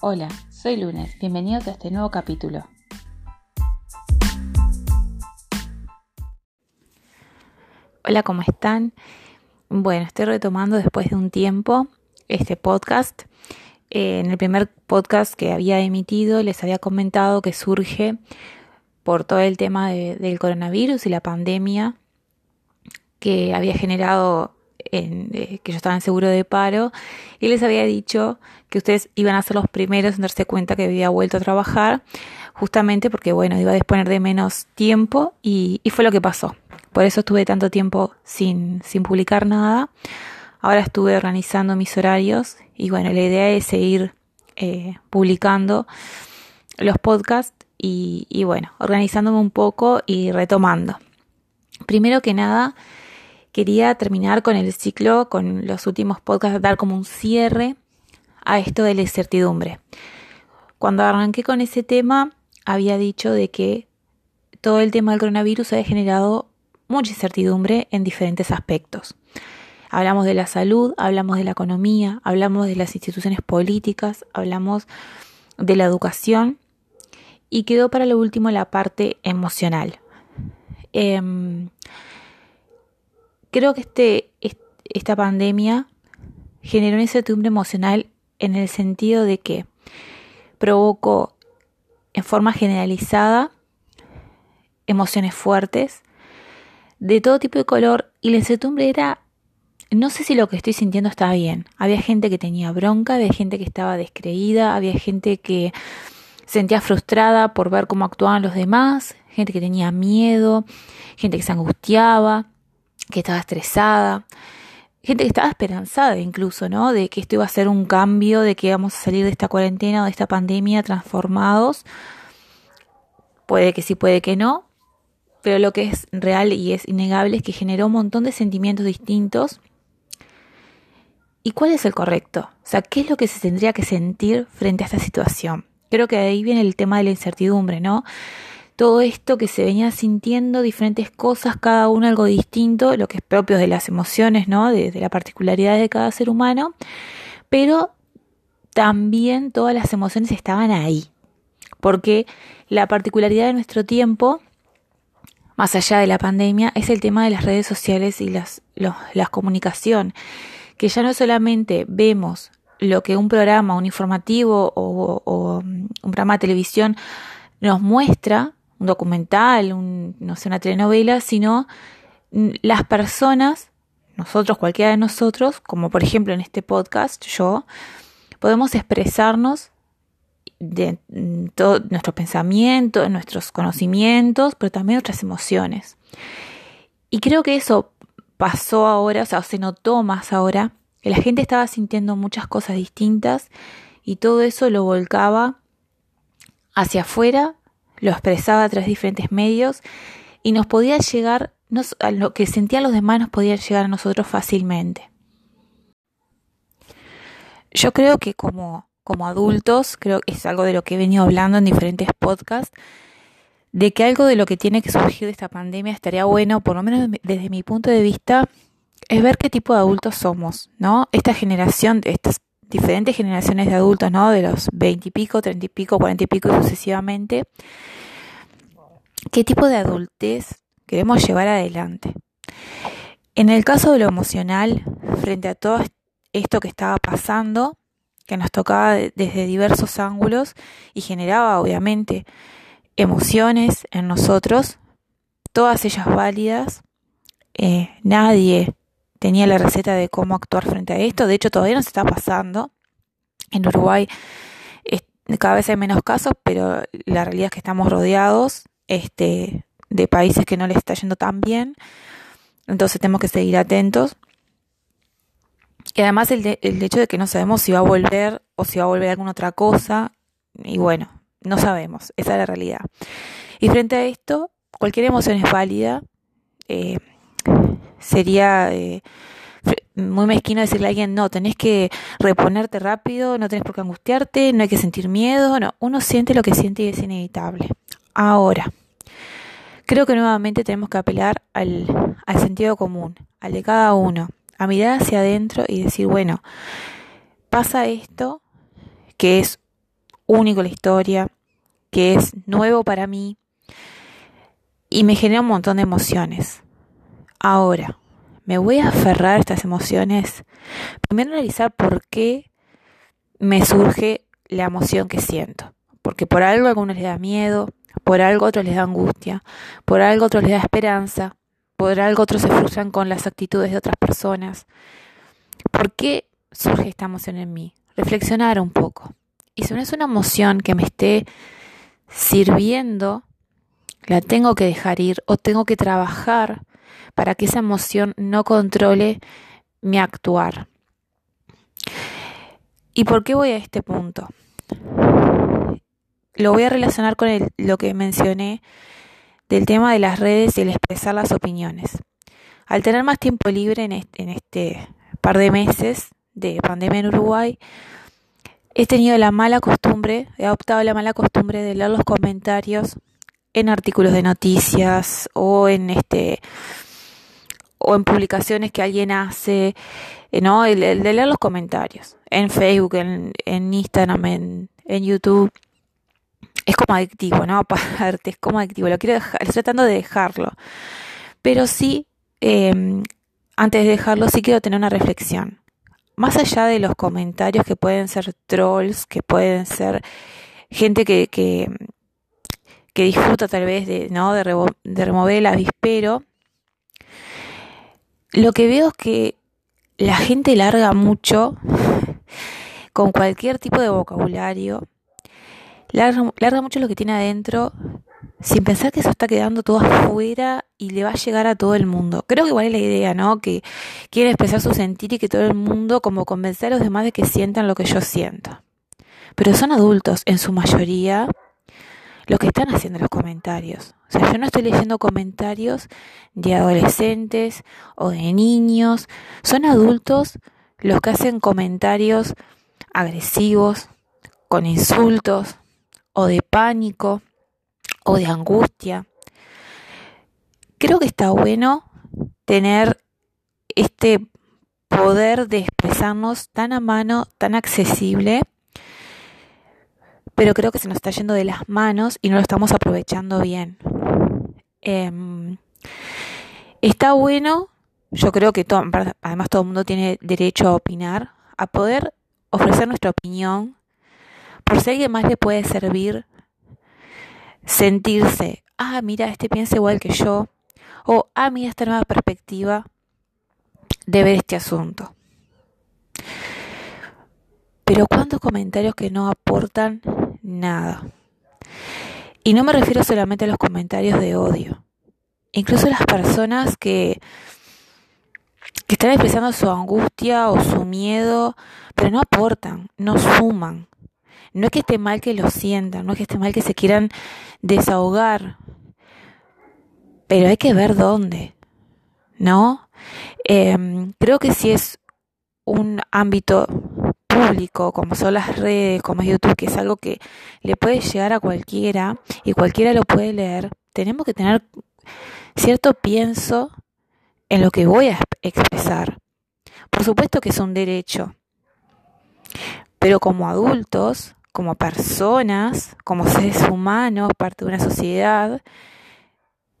Hola, soy Lunes, bienvenidos a este nuevo capítulo. Hola, ¿cómo están? Bueno, estoy retomando después de un tiempo este podcast. Eh, en el primer podcast que había emitido les había comentado que surge por todo el tema del coronavirus y la pandemia que había generado en, eh, que yo estaba en seguro de paro y les había dicho que ustedes iban a ser los primeros en darse cuenta que había vuelto a trabajar, justamente porque, bueno, iba a disponer de menos tiempo y, fue lo que pasó. Por eso estuve tanto tiempo sin, sin publicar nada. Ahora estuve organizando mis horarios y, bueno, la idea es seguir eh, publicando los podcasts y, y, bueno, organizándome un poco y retomando. Primero que nada, quería terminar con el ciclo, con los últimos podcasts, dar como un cierre a esto de la incertidumbre. Cuando arranqué con ese tema, había dicho de que todo el tema del coronavirus había generado mucha incertidumbre en diferentes aspectos. Hablamos de la salud, hablamos de la economía, hablamos de las instituciones políticas, hablamos de la educación y quedó para lo último la parte emocional. Em, creo que este, esta pandemia generó incertidumbre emocional en el sentido de que provocó en forma generalizada emociones fuertes de todo tipo de color y la incertidumbre era no sé si lo que estoy sintiendo está bien. Había gente que tenía bronca, había gente que estaba descreída, había gente que sentía frustrada por ver cómo actuaban los demás, gente que tenía miedo, gente que se angustiaba, que estaba estresada, gente que estaba esperanzada incluso, ¿no? De que esto iba a ser un cambio, de que íbamos a salir de esta cuarentena o de esta pandemia transformados. Puede que sí, puede que no, pero lo que es real y es innegable es que generó un montón de sentimientos distintos. ¿Y cuál es el correcto? O sea, ¿qué es lo que se tendría que sentir frente a esta situación? Creo que ahí viene el tema de la incertidumbre, ¿no? Todo esto que se venía sintiendo, diferentes cosas, cada uno algo distinto, lo que es propio de las emociones, ¿no? De, la particularidad de cada ser humano, pero también todas las emociones estaban ahí, porque la particularidad de nuestro tiempo, más allá de la pandemia, es el tema de las redes sociales y las, las comunicación, que ya no solamente vemos lo que un programa, un informativo o, o un programa de televisión nos muestra, un documental, un, no sé, una telenovela, sino las personas, nosotros, cualquiera de nosotros, como por ejemplo en este podcast, yo, podemos expresarnos de todo nuestro pensamiento, nuestros conocimientos, pero también nuestras emociones. Y creo que eso pasó ahora, o sea, se notó más ahora, que la gente estaba sintiendo muchas cosas distintas y todo eso lo volcaba hacia afuera lo expresaba a través de diferentes medios y nos podía llegar, a lo que sentían los demás nos podía llegar a nosotros fácilmente. Yo creo que como, como adultos, creo que es algo de lo que he venido hablando en diferentes podcasts, de que algo de lo que tiene que surgir de esta pandemia estaría bueno, por lo menos desde mi punto de vista, es ver qué tipo de adultos somos, ¿no? Esta generación, estas diferentes generaciones de adultos, ¿no? De los 20 y pico, 30 y pico, 40 y pico y sucesivamente. ¿Qué tipo de adultez queremos llevar adelante? En el caso de lo emocional, frente a todo esto que estaba pasando, que nos tocaba desde diversos ángulos y generaba obviamente emociones en nosotros, todas ellas válidas, eh, nadie tenía la receta de cómo actuar frente a esto. De hecho, todavía nos está pasando. En Uruguay cada vez hay menos casos, pero la realidad es que estamos rodeados este, de países que no les está yendo tan bien. Entonces tenemos que seguir atentos. Y además el, el hecho de que no sabemos si va a volver o si va a volver alguna otra cosa. Y bueno, no sabemos. Esa es la realidad. Y frente a esto, cualquier emoción es válida. Eh, sería eh, muy mezquino decirle a alguien, no, tenés que reponerte rápido, no tenés por qué angustiarte, no hay que sentir miedo, no, uno siente lo que siente y es inevitable. Ahora, creo que nuevamente tenemos que apelar al, al sentido común, al de cada uno, a mirar hacia adentro y decir, bueno, pasa esto, que es único la historia, que es nuevo para mí y me genera un montón de emociones. Ahora, me voy a aferrar a estas emociones. Primero analizar por qué me surge la emoción que siento. Porque por algo a algunos les da miedo, por algo a otros les da angustia, por algo a otros les da esperanza, por algo otros se frustran con las actitudes de otras personas. ¿Por qué surge esta emoción en mí? Reflexionar un poco. Y si no es una emoción que me esté sirviendo, la tengo que dejar ir o tengo que trabajar para que esa emoción no controle mi actuar. ¿Y por qué voy a este punto? Lo voy a relacionar con lo que mencioné del tema de las redes y el expresar las opiniones. Al tener más tiempo libre en este, par de meses de pandemia en Uruguay, he tenido la mala costumbre, he adoptado la mala costumbre de leer los comentarios en artículos de noticias o en este o en publicaciones que alguien hace, eh, ¿no? El, de leer los comentarios en Facebook, en, en Instagram, en, en YouTube es como adictivo, ¿no? Aparte, es como adictivo. Lo quiero dejar, estoy tratando de dejarlo. Pero sí, em, antes de dejarlo, sí quiero tener una reflexión. Más allá de los comentarios que pueden ser trolls, que pueden ser gente que, que, que disfruta tal vez de, ¿no? de, de remover el avispero, lo que veo es que la gente larga mucho con cualquier tipo de vocabulario larga, mucho lo que tiene adentro sin pensar que eso está quedando todo afuera y le va a llegar a todo el mundo. Creo que igual es la idea, ¿no? Que quiere expresar su sentir y que todo el mundo como convencer a los demás de que sientan lo que yo siento. Pero son adultos, en su mayoría, los que están haciendo los comentarios. O sea, yo no estoy leyendo comentarios de adolescentes o de niños. Son adultos los que hacen comentarios agresivos, con insultos, o de pánico o de angustia. Creo que está bueno tener este poder de expresarnos tan a mano, tan accesible, pero creo que se nos está yendo de las manos y no lo estamos aprovechando bien. Em, está bueno, yo creo que además todo el mundo tiene derecho a opinar, a poder ofrecer nuestra opinión por si a alguien más le puede servir sentirse, ah, mira, este piensa igual que yo, o ah, mira esta nueva perspectiva de ver este asunto. Pero cuántos comentarios que no aportan nada. Y no me refiero solamente a los comentarios de odio. Incluso las personas que, que están expresando su angustia o su miedo, pero no aportan, no suman. No es que esté mal que lo sientan, no es que esté mal que se quieran desahogar, pero hay que ver dónde, ¿no? Em, creo que si es un ámbito público, como son las redes, como es YouTube, que es algo que le puede llegar a cualquiera y cualquiera lo puede leer, tenemos que tener cierto pienso en lo que voy a expresar. Por supuesto que es un derecho, pero como adultos como personas, como seres humanos, parte de una sociedad,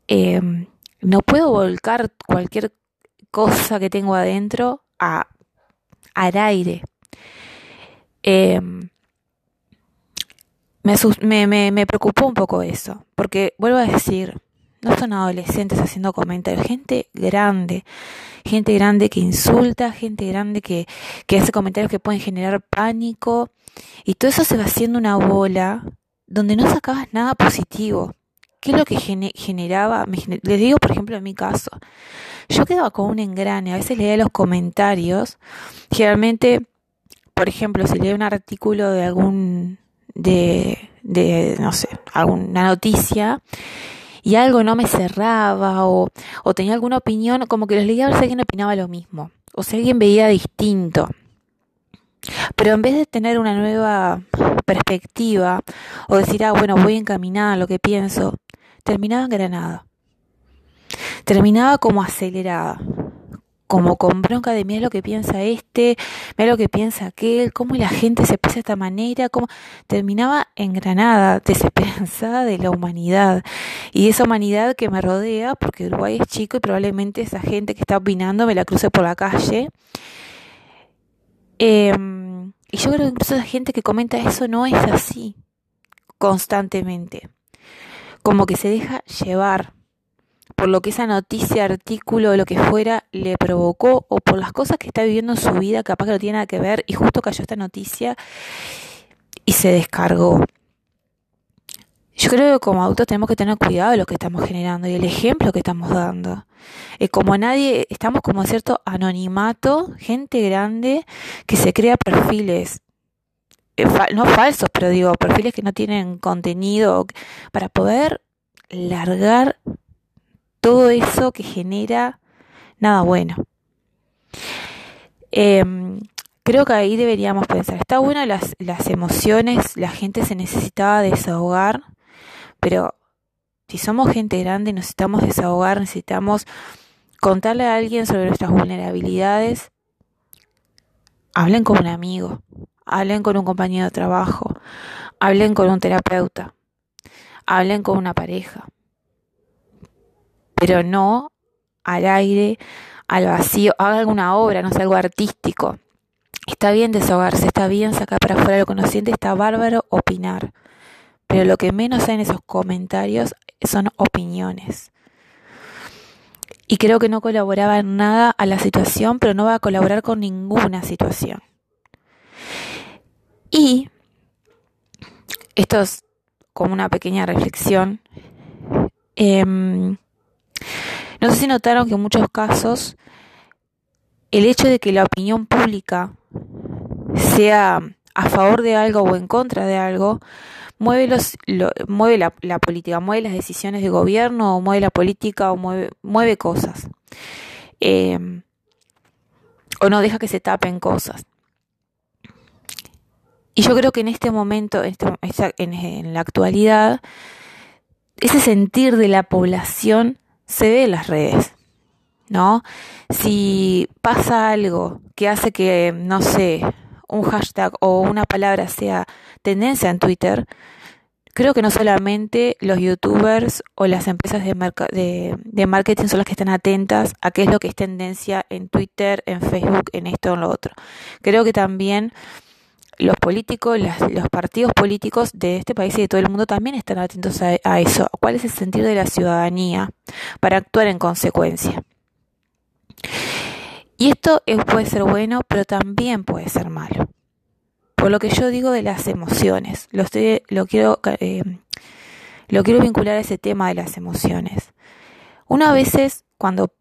em, no puedo volcar cualquier cosa que tengo adentro a, al aire. Em, me, me, me preocupó un poco eso, porque vuelvo a decir, no son adolescentes haciendo comentarios, gente grande, gente grande que insulta, gente grande que, que hace comentarios que pueden generar pánico y todo eso se va haciendo una bola donde no sacabas nada positivo. ¿Qué es lo que generaba? les digo, por ejemplo, en mi caso, yo quedaba con un engrane, a veces leía los comentarios, generalmente, por ejemplo, si leía un artículo de algún, de, de, no sé, alguna noticia, y algo no me cerraba o, o tenía alguna opinión, como que los leía a ver si alguien opinaba lo mismo o si alguien veía distinto. Pero en vez de tener una nueva perspectiva o decir, ah, bueno, voy encaminada a lo que pienso, terminaba engranada. Terminaba como acelerada, como con bronca de mira lo que piensa este, mira lo que piensa aquel, cómo la gente se pasa de esta manera, cómo terminaba engranada, desesperanzada de la humanidad. Y esa humanidad que me rodea, porque Uruguay es chico y probablemente esa gente que está opinando me la cruce por la calle. Em, y yo creo que incluso la gente que comenta eso no es así constantemente, como que se deja llevar por lo que esa noticia, artículo lo que fuera le provocó o por las cosas que está viviendo en su vida, capaz que no tiene nada que ver y justo cayó esta noticia y se descargó. Yo creo que como adultos tenemos que tener cuidado de lo que estamos generando y el ejemplo que estamos dando. Eh, como nadie, estamos como cierto anonimato, gente grande que se crea perfiles, eh, no falsos, pero digo, perfiles que no tienen contenido para poder largar todo eso que genera nada bueno. Em, creo que ahí deberíamos pensar, está bueno las, las emociones, la gente se necesitaba desahogar, pero si somos gente grande necesitamos desahogar, necesitamos contarle a alguien sobre nuestras vulnerabilidades, hablen con un amigo, hablen con un compañero de trabajo, hablen con un terapeuta, hablen con una pareja pero no al aire, al vacío, haga alguna obra, no sé, algo artístico. Está bien desahogarse, está bien sacar para afuera lo conociente, está bárbaro opinar. Pero lo que menos hay en esos comentarios son opiniones. Y creo que no colaboraba en nada a la situación, pero no va a colaborar con ninguna situación. Y esto es como una pequeña reflexión. Eh, no sé si notaron que en muchos casos el hecho de que la opinión pública sea a favor de algo o en contra de algo, mueve, los, mueve la, política, mueve las decisiones de gobierno, o mueve la política, o mueve, mueve cosas. Em, o no deja que se tapen cosas. Y yo creo que en este momento, este, en la actualidad, ese sentir de la población se ve en las redes, ¿no? Si pasa algo que hace que, no sé, un hashtag o una palabra sea tendencia en Twitter, creo que no solamente los youtubers o las empresas de, marketing son las que están atentas a qué es lo que es tendencia en Twitter, en Facebook, en esto o en lo otro. Creo que también los políticos, los partidos políticos de este país y de todo el mundo también están atentos a, eso. ¿Cuál es el sentido de la ciudadanía para actuar en consecuencia? Y esto puede ser bueno, pero también puede ser malo. Por lo que yo digo de las emociones, lo, estoy, lo, quiero, eh, lo quiero vincular a ese tema de las emociones. Una veces cuando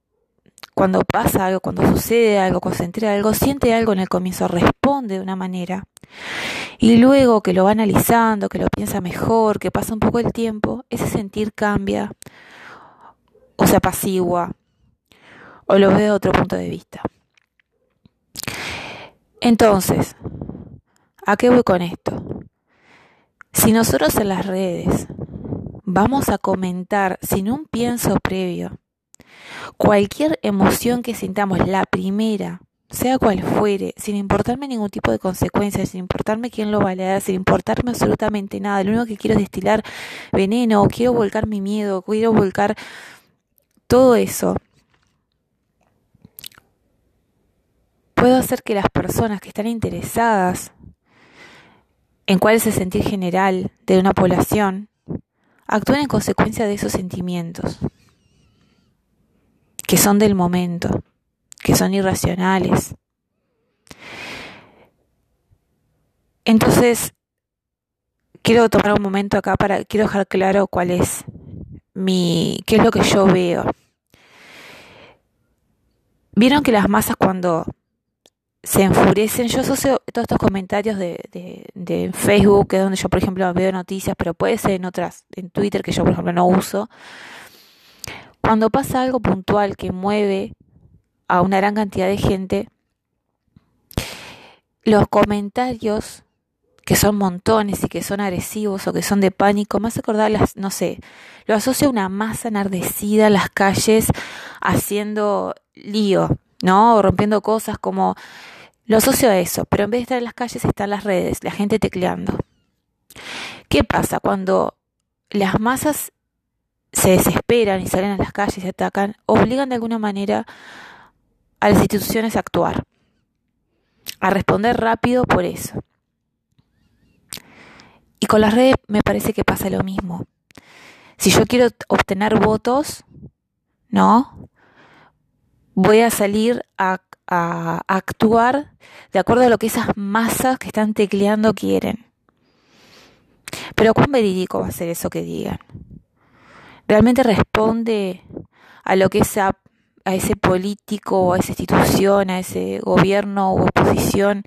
cuando pasa algo, cuando sucede algo, cuando se algo, siente algo en el comienzo, responde de una manera. Y luego que lo va analizando, que lo piensa mejor, que pasa un poco el tiempo, ese sentir cambia o se apacigua o lo ve de otro punto de vista. Entonces, ¿a qué voy con esto? Si nosotros en las redes vamos a comentar sin un pienso previo, Cualquier emoción que sintamos, la primera, sea cual fuere, sin importarme ningún tipo de consecuencias, sin importarme quién lo va a leer, sin importarme absolutamente nada, lo único que quiero es destilar veneno, quiero volcar mi miedo, quiero volcar todo eso. Puedo hacer que las personas que están interesadas en cuál es el sentir general de una población actúen en consecuencia de esos sentimientos que son del momento, que son irracionales. Entonces, quiero tomar un momento acá para, quiero dejar claro cuál es mi, qué es lo que yo veo. Vieron que las masas cuando se enfurecen, yo asocio todos estos comentarios de, de, de, Facebook, que es donde yo, por ejemplo, veo noticias, pero puede ser en otras, en Twitter, que yo, por ejemplo, no uso, cuando pasa algo puntual que mueve a una gran cantidad de gente, los comentarios que son montones y que son agresivos o que son de pánico, más acordar las, no sé, lo asocio a una masa enardecida en las calles haciendo lío, ¿no? rompiendo cosas como lo asocio a eso, pero en vez de estar en las calles están las redes, la gente tecleando. ¿Qué pasa cuando las masas se desesperan y salen a las calles y atacan? Obligan de alguna manera a las instituciones a actuar, a responder rápido por eso. Y con las redes me parece que pasa lo mismo. Si yo quiero obtener votos, ¿no? Voy a salir a, actuar de acuerdo a lo que esas masas que están tecleando quieren. Pero ¿cuán verídico va a ser eso que digan? ¿Realmente responde a lo que esa, a ese político, a esa institución, a ese gobierno u oposición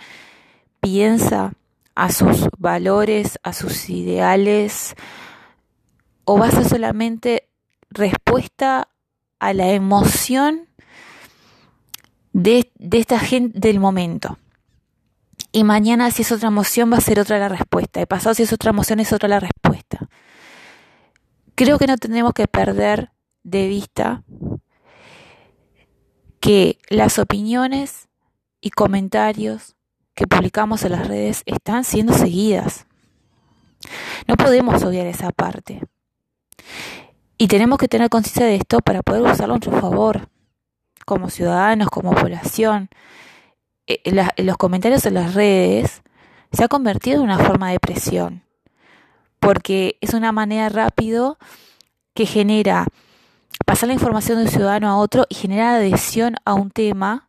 piensa? a sus valores, a sus ideales, o va a ser solamente respuesta a la emoción de, de esta gente del momento. Y mañana si es otra emoción va a ser otra la respuesta. Y pasado si es otra emoción es otra la respuesta. Creo que no tenemos que perder de vista que las opiniones y comentarios que publicamos en las redes están siendo seguidas. No podemos obviar esa parte. Y tenemos que tener conciencia de esto para poder usarlo a nuestro favor, como ciudadanos, como población. Eh, los comentarios en las redes se ha convertido en una forma de presión, porque es una manera rápido que genera pasar la información de un ciudadano a otro y genera adhesión a un tema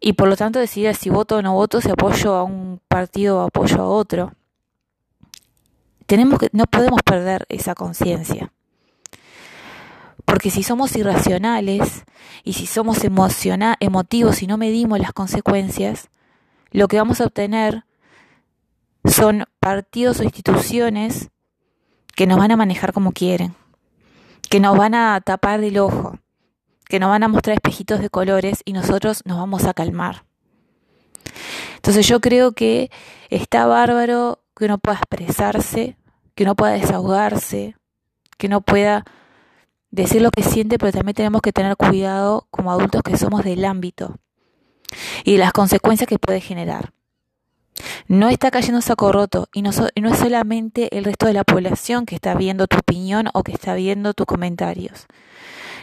y por lo tanto decidir si voto o no voto, si apoyo a un partido o apoyo a otro. Tenemos que, no podemos perder esa conciencia. Porque si somos irracionales y si somos emociona emotivos y no medimos las consecuencias, lo que vamos a obtener son partidos o instituciones que nos van a manejar como quieren, que nos van a tapar el ojo, que nos van a mostrar espejitos de colores y nosotros nos vamos a calmar. Entonces yo creo que está bárbaro que uno pueda expresarse, que uno pueda desahogarse, que uno pueda decir lo que siente, pero también tenemos que tener cuidado como adultos que somos del ámbito y las consecuencias que puede generar. No está cayendo saco roto y no, no es solamente el resto de la población que está viendo tu opinión o que está viendo tus comentarios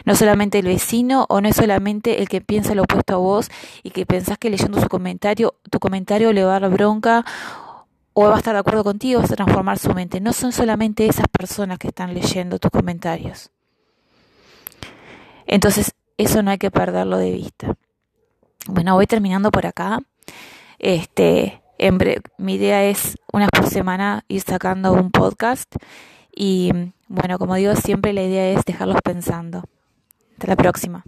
no solamente el vecino o no es solamente el que piensa lo opuesto a vos y que pensás que leyendo su comentario, tu comentario le va a dar bronca o va a estar de acuerdo contigo, vas a transformar su mente. No son solamente esas personas que están leyendo tus comentarios. Entonces, eso no hay que perderlo de vista. Bueno, voy terminando por acá. Este, en mi idea es una por semana ir sacando un podcast y bueno, como digo, siempre la idea es dejarlos pensando. Hasta la próxima.